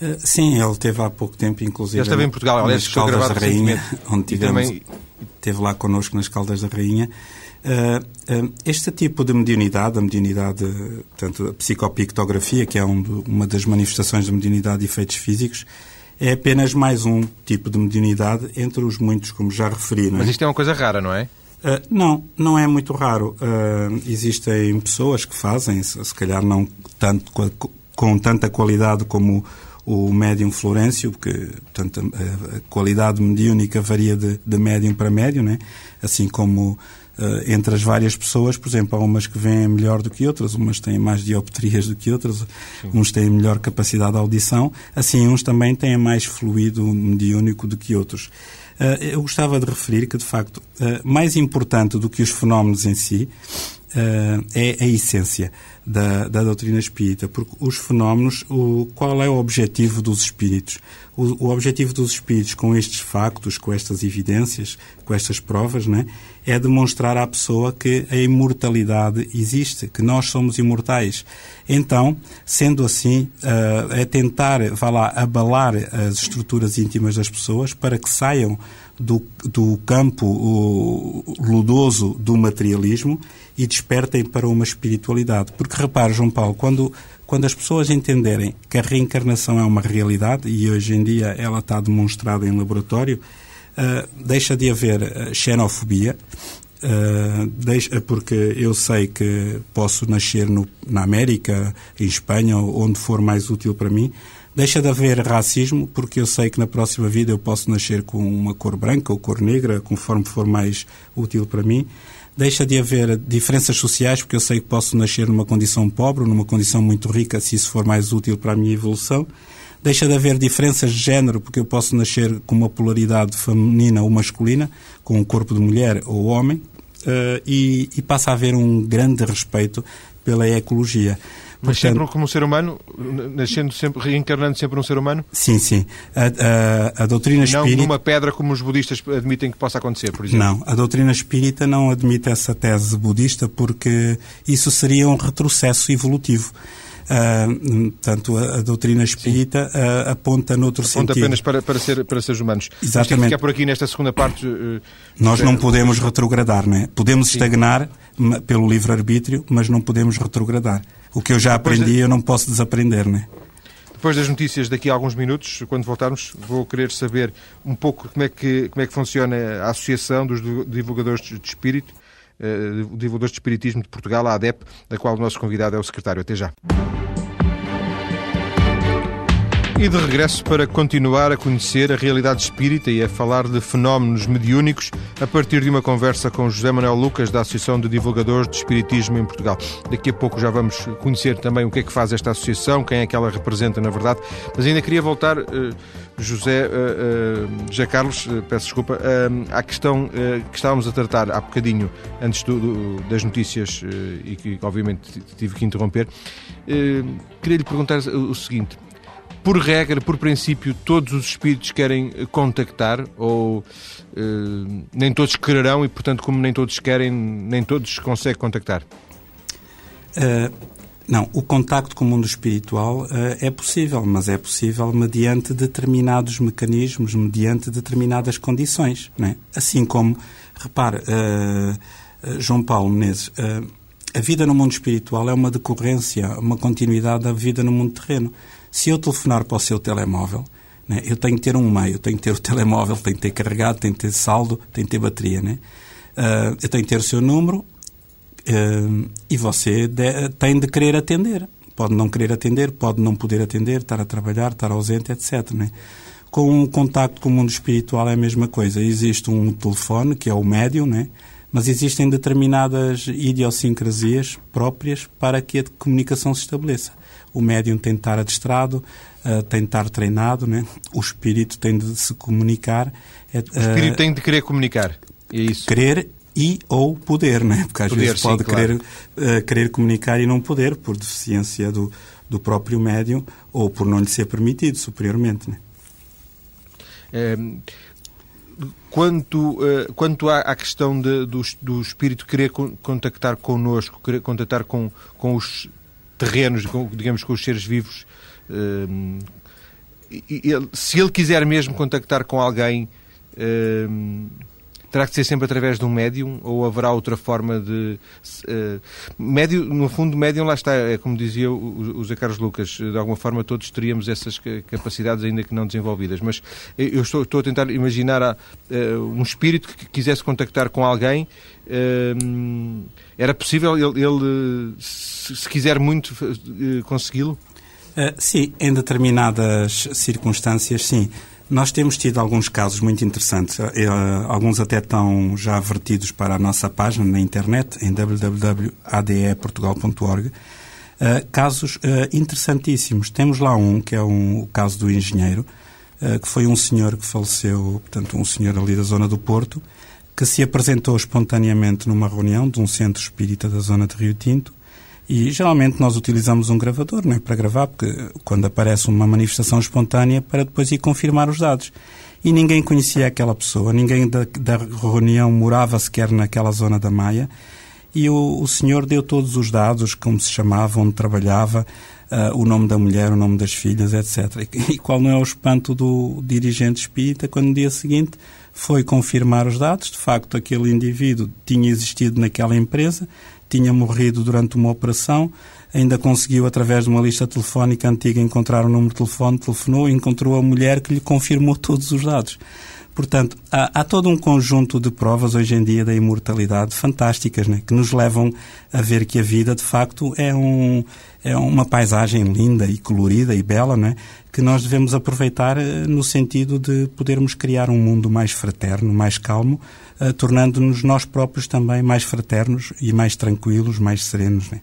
Uh, sim, ele teve há pouco tempo, inclusive. Ele esteve em Portugal, aliás, nas Caldas da Rainha, onde tivemos, também... esteve lá connosco nas Caldas da Rainha. Uh, uh, este tipo de mediunidade, a mediunidade, portanto, a psicopictografia, que é um, uma das manifestações da mediunidade de efeitos físicos, é apenas mais um tipo de mediunidade entre os muitos, como já referi. Mas isto é uma coisa rara, não é? Uh, não, não é muito raro. Uh, existem pessoas que fazem, se, calhar não tanto, com, com, tanta qualidade como o médium Florencio, porque portanto, a, a qualidade mediúnica varia de, de médium para médium, né? assim como uh, entre as várias pessoas, por exemplo, há umas que veem melhor do que outras, umas têm mais dioptrias do que outras, Sim. uns têm melhor capacidade de audição, assim uns também têm mais fluido mediúnico do que outros. Eh, eu gostava de referir que, de facto, eh, mais importante do que os fenómenos em si eh, é a essência da, da doutrina espírita, porque os fenómenos, o, qual é o objetivo dos espíritos? O, o, objetivo dos espíritos com estes factos, com estas evidências, com estas provas, né, é demonstrar à pessoa que a imortalidade existe, que nós somos imortais. Então, sendo assim, uh, é tentar, vá lá, abalar as estruturas íntimas das pessoas para que saiam do, do campo o, ludoso do materialismo e despertem para uma espiritualidade. Porque repare, João Paulo, quando, quando as pessoas entenderem que a reencarnação é uma realidade, e hoje em dia ela está demonstrada em laboratório, uh, deixa de haver uh, xenofobia, Uh, deixa, porque eu sei que posso nascer no, na América, em Espanha, onde for mais útil para mim. Deixa de haver racismo, porque eu sei que na próxima vida eu posso nascer com uma cor branca ou cor negra, conforme for mais útil para mim. Deixa de haver diferenças sociais, porque eu sei que posso nascer numa condição pobre ou numa condição muito rica, se isso for mais útil para a minha evolução. Deixa de haver diferenças de género, porque eu posso nascer com uma polaridade feminina ou masculina, com um corpo de mulher ou homem, uh, e, e, passa a haver um grande respeito pela ecologia. Mas Portanto, sempre como um ser humano, nascendo sempre, reencarnando sempre um ser humano? Sim, sim. A, a, a doutrina espírita... Não numa pedra como os budistas admitem que possa acontecer, por exemplo? Não, a doutrina espírita não admite essa tese budista porque isso seria um retrocesso evolutivo. Uh, portanto, a, a, doutrina espírita uh, aponta noutro aponta sentido. Aponta apenas para, para, ser, para seres humanos. Exatamente. Ficar por aqui nesta segunda parte. Uh, Nós não podemos retrogradar, não é? Podemos Sim. estagnar pelo livre-arbítrio, mas não podemos retrogradar. O que eu já aprendi, de... eu não posso desaprender, não é? Depois das notícias, daqui a alguns minutos, quando voltarmos, vou querer saber um pouco como é que, como é que funciona a Associação dos Divulgadores de Espírito, Divulgadores de Espiritismo de Portugal, a ADEP, da qual o nosso convidado é o secretário. Até já. E de regresso para continuar a conhecer a realidade espírita e a falar de fenómenos mediúnicos a partir de uma conversa com José Manuel Lucas, da Associação de Divulgadores de Espiritismo em Portugal. Daqui a pouco já vamos conhecer também o que é que faz esta associação, quem é que ela representa, na verdade. Mas ainda queria voltar, uh, José, uh, uh, José Carlos, peço desculpa, à questão que estávamos a tratar há bocadinho, antes do, das notícias, e que obviamente tive que interromper. queria lhe perguntar o seguinte por regra, por princípio, todos os espíritos querem contactar ou uh, nem todos quererão e, portanto, como nem todos querem, nem todos conseguem contactar? Uh, não, o contacto com o mundo espiritual uh, é possível, mas é possível mediante determinados mecanismos, mediante determinadas condições. É? Assim como, repare, João Paulo Menezes, a vida no mundo espiritual é uma decorrência, uma continuidade da vida no mundo terreno. Se eu telefonar para o seu telemóvel, né, eu tenho que ter um meio, tenho que ter o telemóvel, tenho que ter carregado, tenho que ter saldo, tenho que ter bateria. Né? Uh, eu tenho que ter o seu número uh, e você de, tem de querer atender. Pode não querer atender, pode não poder atender, estar a trabalhar, estar ausente, etc. Né? Com o contacto com o mundo espiritual é a mesma coisa. Existe um telefone, que é o médium, né? mas existem determinadas idiosincrasias próprias para que a comunicação se estabeleça o médium tem de estar adestrado, uh, tem de estar treinado, né? o espírito tem de se comunicar. É, o espírito uh, tem de querer comunicar. É isso. Querer e ou poder, né? porque às poder, vezes pode sim, querer, claro. uh, querer comunicar e não poder, por deficiência do, do próprio médium ou por não lhe ser permitido superiormente. Né? É, quanto, uh, quanto à, à questão de, do, do espírito querer contactar connosco, querer contactar com, com os terrenos, digamos, com os seres vivos. Hum, se ele quiser mesmo contactar com alguém, hum, terá que ser sempre através de um médium ou haverá outra forma de. Uh, no fundo, médium, lá está, é como dizia o, Zé Carlos Lucas, de alguma forma todos teríamos essas capacidades, ainda que não desenvolvidas. Mas eu estou, estou a tentar imaginar uh, um espírito que quisesse contactar com alguém. Uh, era possível ele, ele se, se, quiser muito, consegui-lo? sim, em determinadas circunstâncias, sim. Nós temos tido alguns casos muito interessantes, eh, alguns até estão já vertidos para a nossa página na internet, em www.adeportugal.org, eh, casos eh, interessantíssimos. Temos lá um, que é um, o caso do engenheiro, que foi um senhor que faleceu, portanto, um senhor ali da zona do Porto, que se apresentou espontaneamente numa reunião de um centro espírita da zona de Rio Tinto, e geralmente nós utilizamos um gravador não é, para gravar, porque quando aparece uma manifestação espontânea, para depois ir confirmar os dados. E ninguém conhecia aquela pessoa, ninguém da, da reunião morava sequer naquela zona da Maia. E o, o senhor deu todos os dados, como se chamava, onde trabalhava, uh, o nome da mulher, o nome das filhas, etc. E, e qual não é o espanto do dirigente espírita quando no dia seguinte foi confirmar os dados? De facto, aquele indivíduo tinha existido naquela empresa, tinha morrido durante uma operação, ainda conseguiu, através de uma lista telefónica antiga, encontrar o número de telefone, telefonou encontrou a mulher que lhe confirmou todos os dados. Portanto, há, há, todo um conjunto de provas hoje em dia da imortalidade fantásticas, né? que nos levam a ver que a vida, de facto, é, um, é uma paisagem linda e colorida e bela, né? que nós devemos aproveitar eh, no sentido de podermos criar um mundo mais fraterno, mais calmo, uh, tornando-nos nós próprios também mais fraternos e mais tranquilos, mais serenos. Né?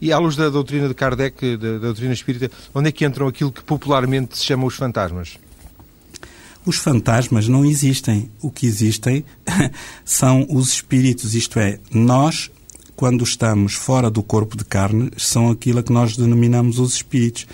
E à luz da doutrina de Kardec, da, da doutrina espírita, onde é que entram aquilo que popularmente se chama os fantasmas? Os fantasmas não existem. O que existem são os espíritos, isto é, nós, quando estamos fora do corpo de carne, são aquilo que nós denominamos os espíritos.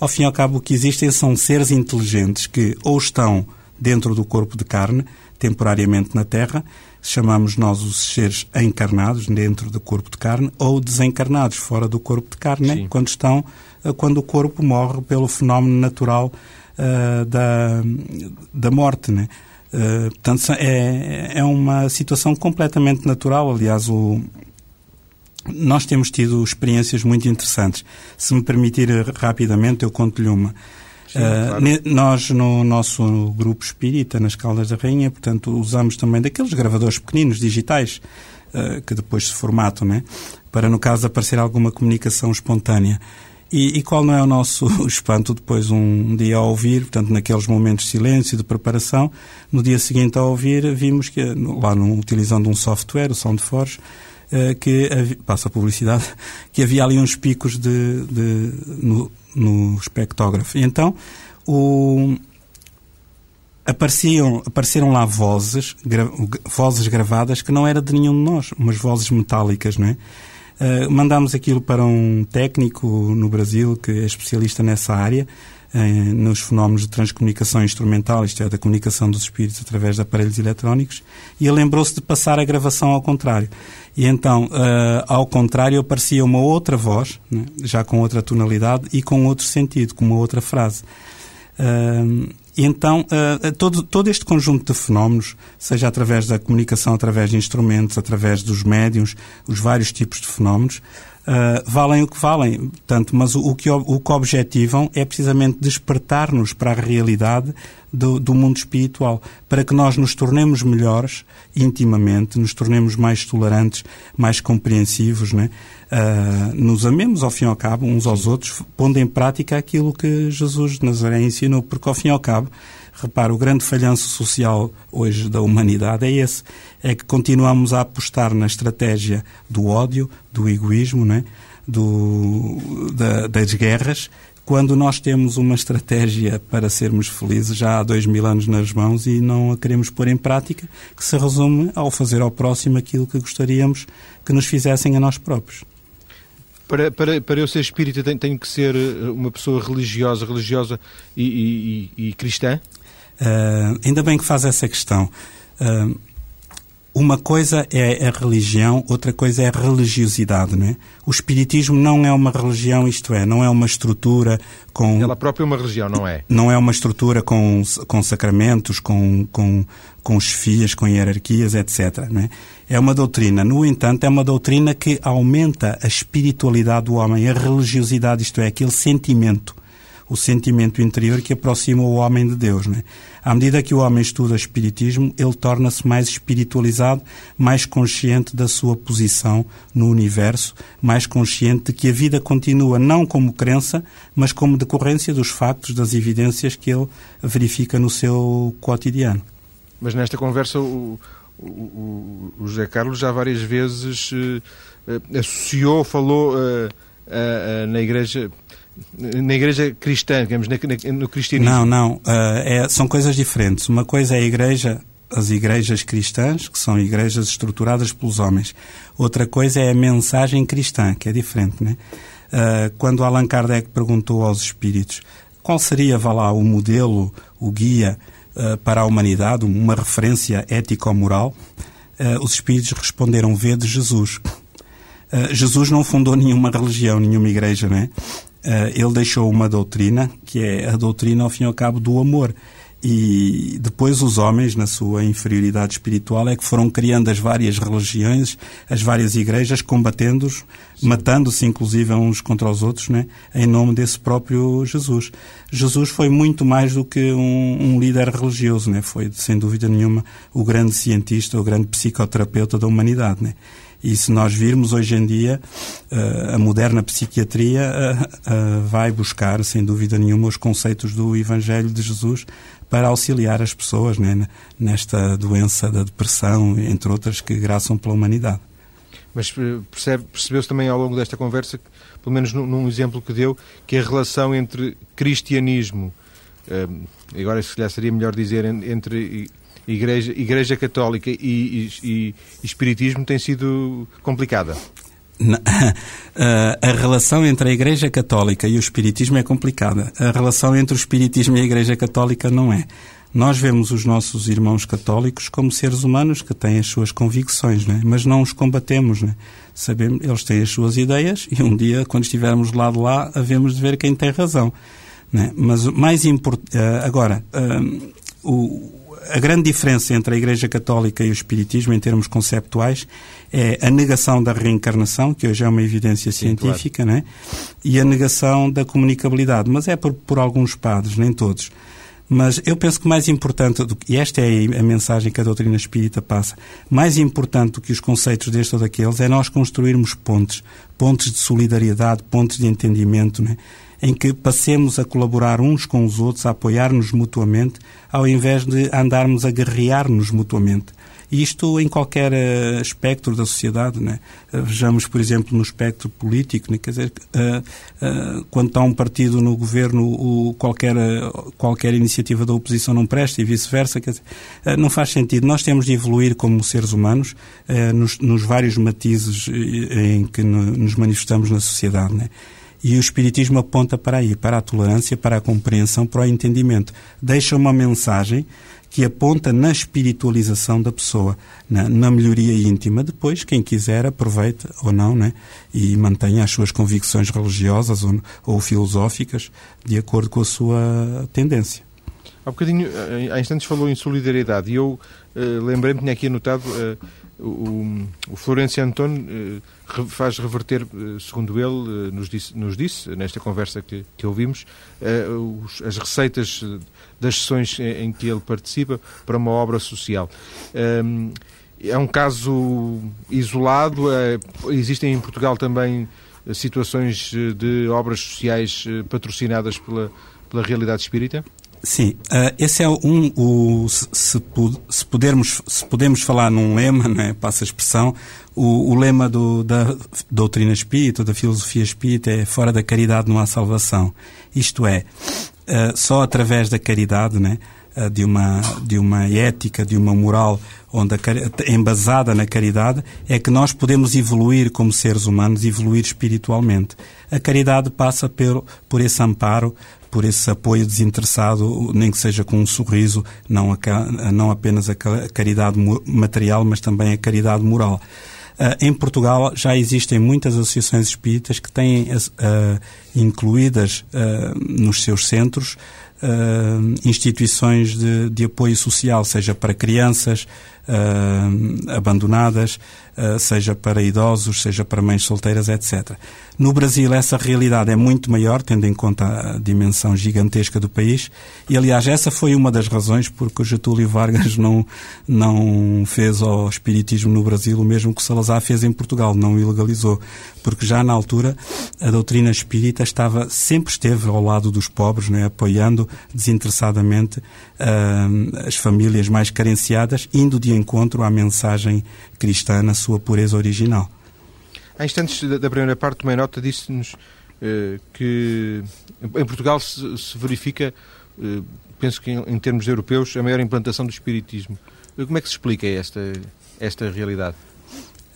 Ao fim e ao cabo, o que existem são seres inteligentes que ou estão dentro do corpo de carne, temporariamente na Terra, chamamos nós os seres encarnados dentro do corpo de carne, ou desencarnados fora do corpo de carne, quando estão, quando o corpo morre pelo fenómeno natural uh, da, da morte. Né? Uh, portanto, é, é uma situação completamente natural. Aliás, o, nós temos tido experiências muito interessantes. Se me permitir rapidamente, eu conto-lhe uma. Sim, uh, claro. Nós, no nosso grupo espírita, nas Caldas da Rainha, portanto, usamos também daqueles gravadores pequeninos, digitais, uh, que depois se formatam, né? para, no caso, aparecer alguma comunicação espontânea. E, e, qual não é o nosso espanto depois um dia a ouvir, portanto, naqueles momentos de silêncio, e de preparação, no dia seguinte a ouvir, vimos que, lá no, utilizando um software, o SoundForge, uh, que, passa a publicidade, que havia ali uns picos de, de no, no espectógrafo. E então, o, apareciam, apareceram lá vozes, gra, vozes gravadas que não era de nenhum de nós, umas vozes metálicas, não é? Uh, mandámos aquilo para um técnico no Brasil que é especialista nessa área, uh, nos fenómenos de transcomunicação instrumental, isto é, da comunicação dos espíritos através de aparelhos eletrónicos, e ele lembrou-se de passar a gravação ao contrário. E então, uh, ao contrário, aparecia uma outra voz, né, já com outra tonalidade e com outro sentido, com uma outra frase. Então, uh, todo, todo este conjunto de fenómenos, seja através da comunicação, através de instrumentos, através dos médiums, os vários tipos de fenómenos, uh, valem o que valem. Tanto, mas o, o, que, o que objetivam é precisamente despertar-nos para a realidade do, do, mundo espiritual, para que nós nos tornemos melhores intimamente, nos tornemos mais tolerantes, mais compreensivos, né? Uh, nos amemos ao fim e ao cabo uns aos outros, pondo em prática aquilo que Jesus de Nazaré ensinou, porque ao fim e ao cabo Repara, o grande falhanço social hoje da humanidade é esse. É que continuamos a apostar na estratégia do ódio, do egoísmo, né? do, da, das guerras, quando nós temos uma estratégia para sermos felizes já há dois mil anos nas mãos e não a queremos pôr em prática, que se resume ao fazer ao próximo aquilo que gostaríamos que nos fizessem a nós próprios. Para, para, para eu ser espírita tenho, tenho que ser eh, uma pessoa religiosa, religiosa e, e, e cristã? Uh, ainda bem que faz essa questão. Uh, uma coisa é a religião, outra coisa é a religiosidade, não é? O espiritismo não é uma religião, isto é, não é uma estrutura com... Ela própria é uma religião, não é? Não é uma estrutura com, com sacramentos, com, com, com chefias, com hierarquias, etc. Não é? é uma doutrina. No entanto, é uma doutrina que aumenta a espiritualidade do homem, a religiosidade, isto é, aquele sentimento o sentimento interior que aproxima o homem de Deus. Né? À medida que o homem estuda Espiritismo, ele torna-se mais espiritualizado, mais consciente da sua posição no universo, mais consciente de que a vida continua não como crença, mas como decorrência dos factos, das evidências que ele verifica no seu cotidiano. Mas nesta conversa, o, o, o José Carlos já várias vezes uh, associou, falou uh, na Igreja na igreja cristã, digamos, no cristianismo? Não, não. Uh, é, são coisas diferentes. Uma coisa é a igreja, as igrejas cristãs, que são igrejas estruturadas pelos homens. Outra coisa é a mensagem cristã, que é diferente, né? Uh, quando Allan Kardec perguntou aos espíritos qual seria, vá lá, o modelo, o guia uh, para a humanidade, uma referência ético-moral, os espíritos responderam: Vede Jesus. Jesus não fundou nenhuma religião, nenhuma igreja, né? Eh, ele deixou uma doutrina, que é a doutrina, ao fim e ao cabo, do amor. E depois os homens, na sua inferioridade espiritual, é que foram criando as várias religiões, as várias igrejas, combatendo-os, matando-se inclusive uns contra os outros, né? em nome desse próprio Jesus. Jesus foi muito mais do que um, um líder religioso, né? foi, sem dúvida nenhuma, o grande cientista, o grande psicoterapeuta da humanidade. Né? E se nós virmos hoje em dia, uh, a moderna psiquiatria uh, uh, vai buscar, sem dúvida nenhuma, os conceitos do Evangelho de Jesus para auxiliar as pessoas né, nesta doença da depressão, entre outras, que graçam pela humanidade. Mas percebe, percebeu-se também ao longo desta conversa, pelo menos num, num, exemplo que deu, que a relação entre cristianismo, agora se calhar seria melhor dizer entre Igreja, igreja Católica e, e, e Espiritismo tem sido complicada? a relação entre a Igreja Católica e o Espiritismo é complicada. A relação entre o Espiritismo e a Igreja Católica não é. Nós vemos os nossos irmãos católicos como seres humanos que têm as suas convicções, né? mas não os combatemos. Né? Sabemos, eles têm as suas ideias e um dia, quando estivermos lá de lá, havemos de ver quem tem razão. Né? Mas mais importante. Eh, agora, um, o a grande diferença entre a Igreja Católica e o Espiritismo, em termos conceptuais, é a negação da reencarnação, que hoje é uma evidência Sim, científica, claro. né? e a negação da comunicabilidade. Mas é por, por alguns padres, nem todos. Mas eu penso que mais importante, do, e esta é a mensagem que a doutrina espírita passa, mais importante do que os conceitos deste ou daqueles é nós construirmos pontes, pontes de solidariedade, pontes de entendimento, né? Em que passemos a colaborar uns com os outros, a apoiar-nos mutuamente, ao invés de andarmos a guerrear-nos mutuamente. Isto em qualquer uh, espectro da sociedade. Né? Uh, vejamos, por exemplo, no espectro político. Né? Quer dizer, uh, quando está um partido no governo, o, qualquer, qualquer iniciativa da oposição não presta e vice-versa. não faz sentido. Nós temos de evoluir como seres humanos nos, nos, vários matizes em que no, nos manifestamos na sociedade. Né? E o Espiritismo aponta para aí, para a tolerância, para a compreensão, para o entendimento. Deixa uma mensagem que aponta na espiritualização da pessoa, na, na, melhoria íntima. Depois, quem quiser, aproveita ou não, né? e mantenha as suas convicções religiosas ou, ou filosóficas de acordo com a sua tendência. Há bocadinho, eh, há instantes falou em solidariedade e eu uh, lembrei-me, tinha aqui anotado, uh, o, o Florencio António uh, faz reverter, segundo ele nos disse, nos disse nesta conversa que, que ouvimos, os, as receitas das sessões em que ele participa para uma obra social. Ehm, é um caso isolado, é, existem em Portugal também situações de obras sociais patrocinadas pela, pela realidade espírita? Sim, uh, esse é um, o, se, se, pudermos, se podemos falar num lema, né, passa a expressão, o, o lema do, da doutrina espírita, da filosofia espírita é fora da caridade não há salvação. Isto é, uh, só através da caridade, né, uh, de, uma, de uma ética, de uma moral onde a, embasada na caridade, é que nós podemos evoluir como seres humanos, evoluir espiritualmente. A caridade passa por, por esse amparo, por esse apoio desinteressado, nem que seja com um sorriso, não, a, não apenas a caridade material, mas também a caridade moral. Uh, em Portugal já existem muitas associações espíritas que têm uh, incluídas uh, nos seus centros instituições de, de, apoio social, seja para crianças abandonadas, seja para idosos, seja para mães solteiras, etc. No Brasil, essa realidade é muito maior, tendo em conta a dimensão gigantesca do país, e aliás, essa foi uma das razões porque o Getúlio Vargas não, não fez ao Espiritismo no Brasil o mesmo que Salazar fez em Portugal, não ilegalizou, porque já na altura a doutrina espírita estava, sempre esteve ao lado dos pobres, né, apoiando desinteressadamente uh, as famílias mais carenciadas, indo de encontro à mensagem cristã na sua pureza original. Há instantes da primeira parte, uma nota disse-nos eh, que em Portugal se, se verifica, eh, penso que em, em, termos europeus, a maior implantação do espiritismo. Como é que se explica esta, esta realidade?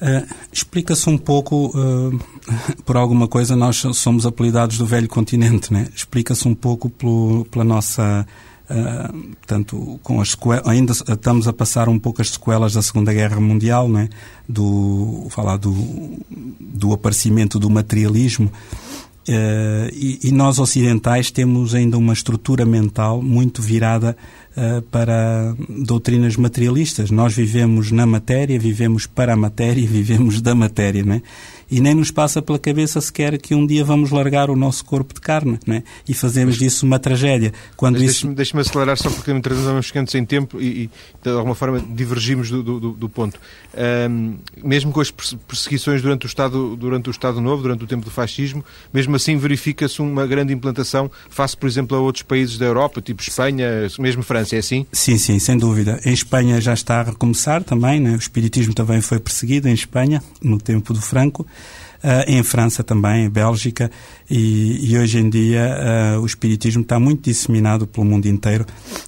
Uh, Explica-se um pouco, uh, por alguma coisa, nós somos apelidados do velho continente, né? Explica-se um pouco pelo, pela nossa Uh, portanto, com as ainda estamos a passar um pouco as sequelas da Segunda Guerra Mundial, né? do, falar do, do aparecimento do materialismo. Uh, e, e, nós ocidentais temos ainda uma estrutura mental muito virada uh, para doutrinas materialistas. Nós vivemos na matéria, vivemos para a matéria, vivemos da matéria, né? E nem nos passa pela cabeça sequer que um dia vamos largar o nosso corpo de carne né? e fazemos disso uma tragédia. Quando Mas isso... deixe-me acelerar só porque vezes vamos ficando sem tempo e, e, de alguma forma divergimos do, do, do ponto. Um, mesmo com as perseguições durante o, Estado, durante o Estado Novo, durante o tempo do fascismo, mesmo assim verifica-se uma grande implantação face, por exemplo, a outros países da Europa, tipo Espanha, mesmo França, é assim? Sim, sim, sem dúvida. Em Espanha já está a recomeçar também, né? o espiritismo também foi perseguido em Espanha, no tempo do Franco. Uh, em França também, em Bélgica, e, e hoje em dia uh, o Espiritismo está muito disseminado pelo mundo inteiro,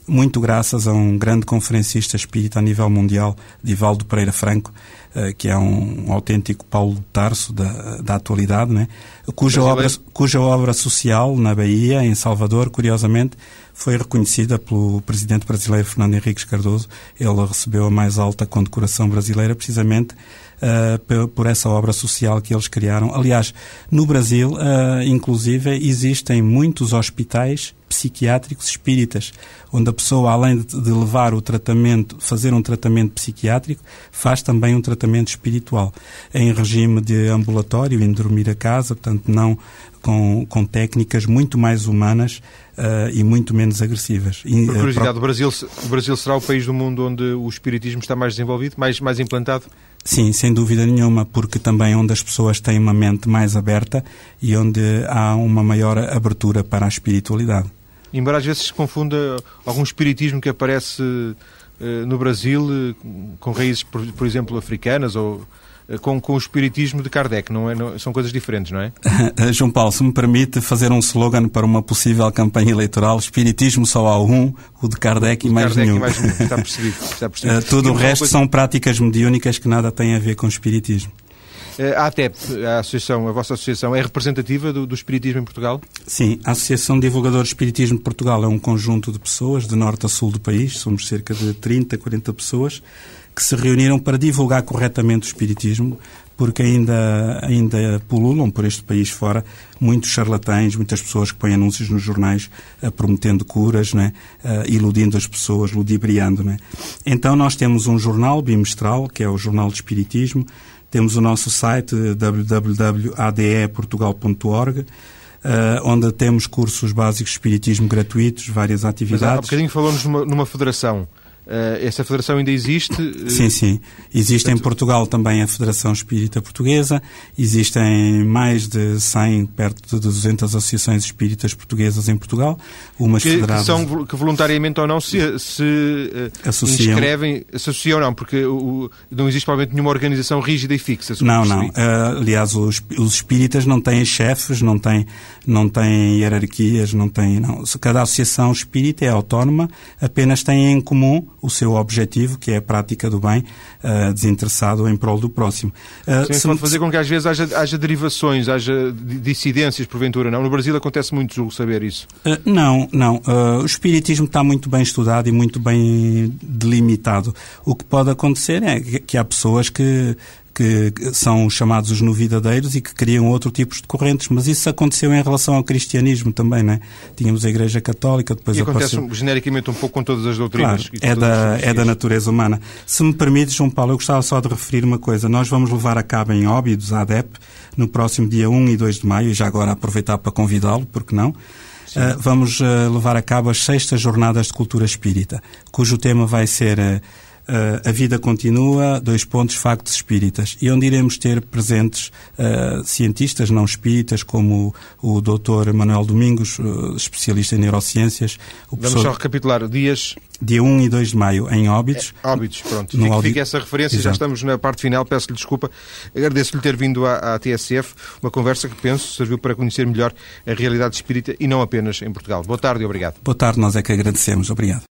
muito graças a um grande conferencista espírita a nível mundial, Divaldo Pereira Franco, uh, que é um, autêntico Paulo de Tarso da, da atualidade, né? cuja, obra, cuja obra social na Bahia, em Salvador, curiosamente, foi reconhecida pelo presidente brasileiro Fernando Henriques Cardoso. Ele recebeu a mais alta condecoração brasileira precisamente uh, por essa obra social que eles criaram. Aliás, no Brasil, uh, inclusive, existem muitos hospitais psiquiátricos espíritas, onde a pessoa, além de levar o tratamento, fazer um tratamento psiquiátrico, faz também um tratamento espiritual, em regime de ambulatório, em dormir a casa, portanto, não com, com técnicas muito mais humanas uh, e muito menos agressivas. Por eh, curiosidade, uh, o, Brasil, o Brasil será o país do mundo onde o espiritismo está mais desenvolvido, mais, mais implantado? Sim, sem dúvida nenhuma, porque também é onde as pessoas têm uma mente mais aberta e onde há uma maior abertura para a espiritualidade. Embora às vezes se confunda algum espiritismo que aparece uh, no Brasil com raízes, por, exemplo, africanas ou eh, com, com o espiritismo de Kardec, não é? Não, são coisas diferentes, não é? João Paulo, se me permite fazer um slogan para uma possível campanha eleitoral, espiritismo só há um, o de Kardec, o de e, mais Kardec nenhum. e mais nenhum. Está percebido. Está percebido. Uh, tudo o resto coisa... são práticas mediúnicas que nada têm a ver com o espiritismo. Eh, a ATEP, a associação, a vossa associação, é representativa do, do, Espiritismo em Portugal? Sim, a Associação de Divulgadores de Espiritismo de Portugal é um conjunto de pessoas, de norte a sul do país, somos cerca de 30, 40 pessoas, que se reuniram para divulgar corretamente o Espiritismo, porque ainda, ainda pululam por este país fora muitos charlatães, muitas pessoas que põem anúncios nos jornais uh, prometendo curas, né? Uh, iludindo as pessoas, ludibriando. Né? Então nós temos um jornal bimestral, que é o Jornal de Espiritismo, temos o nosso site www.adeportugal.org, uh, onde temos cursos básicos de espiritismo gratuitos, várias atividades. Mas há bocadinho falamos numa, numa federação. Uh, essa federação ainda existe? Sim, sim. Existe Portanto... em Portugal também a Federação Espírita Portuguesa, existem mais de 100, perto de 200 associações espíritas portuguesas em Portugal, umas que, federadas... Que, são, que voluntariamente ou não se, se uh, associam. inscrevem, associam ou não, porque o, não existe provavelmente nenhuma organização rígida e fixa. Não, não. Uh, aliás, os, os espíritas não têm chefes, não têm, não têm hierarquias, não têm... Não. Cada associação espírita é autónoma, apenas tem em comum o seu objetivo, que é a prática do bem uh, desinteressado em prol do próximo. Uh, Sim, pode fazer com que às vezes haja, haja derivações, haja dissidências, porventura, não? No Brasil acontece muito, julgo saber isso. Uh, não, não. o espiritismo está muito bem estudado e muito bem delimitado. O que pode acontecer é que há pessoas que que são chamados os novidadeiros e que criam outro tipo de correntes. Mas isso aconteceu em relação ao cristianismo também, não é? Tínhamos a Igreja Católica, depois e acontece apareceu... genericamente um pouco com todas as doutrinas. Claro, é, da, é da natureza humana. Se me permites, João Paulo, eu gostava só de referir uma coisa. Nós vamos levar a cabo em Óbidos, a ADEP, no próximo dia 1 e 2 de maio, e já agora aproveitar para convidá-lo, porque não? Uh, vamos uh, levar a cabo as sextas jornadas de cultura espírita, cujo tema vai ser uh, Uh, a vida continua, dois pontos, factos espíritas, e onde iremos ter presentes uh, cientistas não espíritas, como o, o Dr. Manuel Domingos, uh, especialista em neurociências. Vamos só recapitular, dias... Dia 1 e 2 de maio, em Óbidos. É, Óbidos, pronto. No fica, fica essa referência, Exato. já estamos na parte final, peço-lhe desculpa. Agradeço-lhe ter vindo à, à TSF, uma conversa que penso serviu para conhecer melhor a realidade espírita e não apenas em Portugal. Boa tarde e obrigado. Boa tarde, nós é que agradecemos. Obrigado.